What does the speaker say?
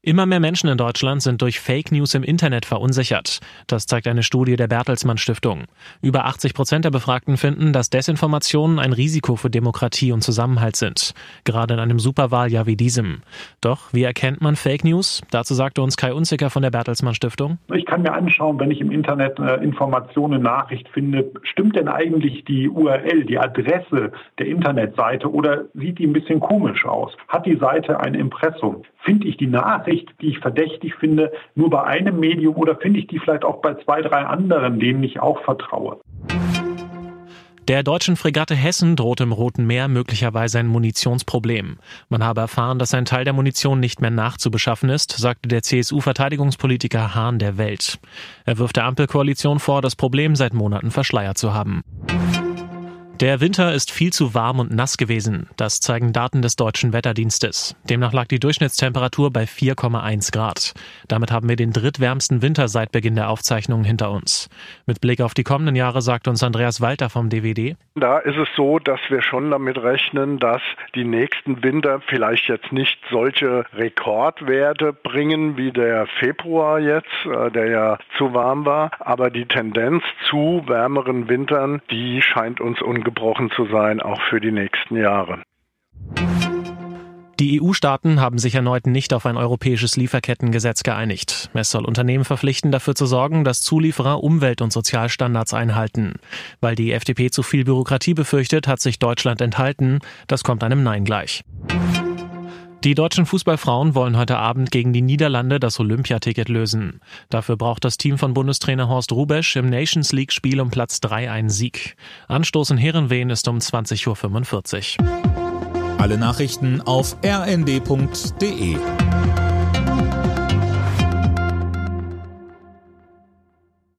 Immer mehr Menschen in Deutschland sind durch Fake News im Internet verunsichert. Das zeigt eine Studie der Bertelsmann Stiftung. Über 80 Prozent der Befragten finden, dass Desinformationen ein Risiko für Demokratie und Zusammenhalt sind. Gerade in einem Superwahljahr wie diesem. Doch wie erkennt man Fake News? Dazu sagte uns Kai Unzicker von der Bertelsmann Stiftung. Ich kann mir anschauen, wenn ich im Internet eine Information, eine Nachricht finde, stimmt denn eigentlich die URL, die Adresse der Internetseite oder sieht die ein bisschen komisch aus? Hat die Seite ein Impressum? Finde ich die Nachricht Nachricht, die ich verdächtig finde, nur bei einem Medium oder finde ich die vielleicht auch bei zwei, drei anderen, denen ich auch vertraue? Der deutschen Fregatte Hessen droht im Roten Meer möglicherweise ein Munitionsproblem. Man habe erfahren, dass ein Teil der Munition nicht mehr nachzubeschaffen ist, sagte der CSU-Verteidigungspolitiker Hahn der Welt. Er wirft der Ampelkoalition vor, das Problem seit Monaten verschleiert zu haben. Der Winter ist viel zu warm und nass gewesen. Das zeigen Daten des deutschen Wetterdienstes. Demnach lag die Durchschnittstemperatur bei 4,1 Grad. Damit haben wir den drittwärmsten Winter seit Beginn der Aufzeichnungen hinter uns. Mit Blick auf die kommenden Jahre sagt uns Andreas Walter vom DWD. Da ist es so, dass wir schon damit rechnen, dass die nächsten Winter vielleicht jetzt nicht solche Rekordwerte bringen wie der Februar jetzt, äh, der ja zu warm war. Aber die Tendenz zu wärmeren Wintern, die scheint uns ungefähr gebrochen zu sein, auch für die nächsten Jahre. Die EU-Staaten haben sich erneut nicht auf ein europäisches Lieferkettengesetz geeinigt. Es soll Unternehmen verpflichten, dafür zu sorgen, dass Zulieferer Umwelt- und Sozialstandards einhalten. Weil die FDP zu viel Bürokratie befürchtet, hat sich Deutschland enthalten. Das kommt einem Nein gleich. Die deutschen Fußballfrauen wollen heute Abend gegen die Niederlande das Olympiaticket lösen. Dafür braucht das Team von Bundestrainer Horst Rubesch im Nations League Spiel um Platz 3 einen Sieg. Anstoß in Herrenwehen ist um 20.45 Uhr. Alle Nachrichten auf rnd.de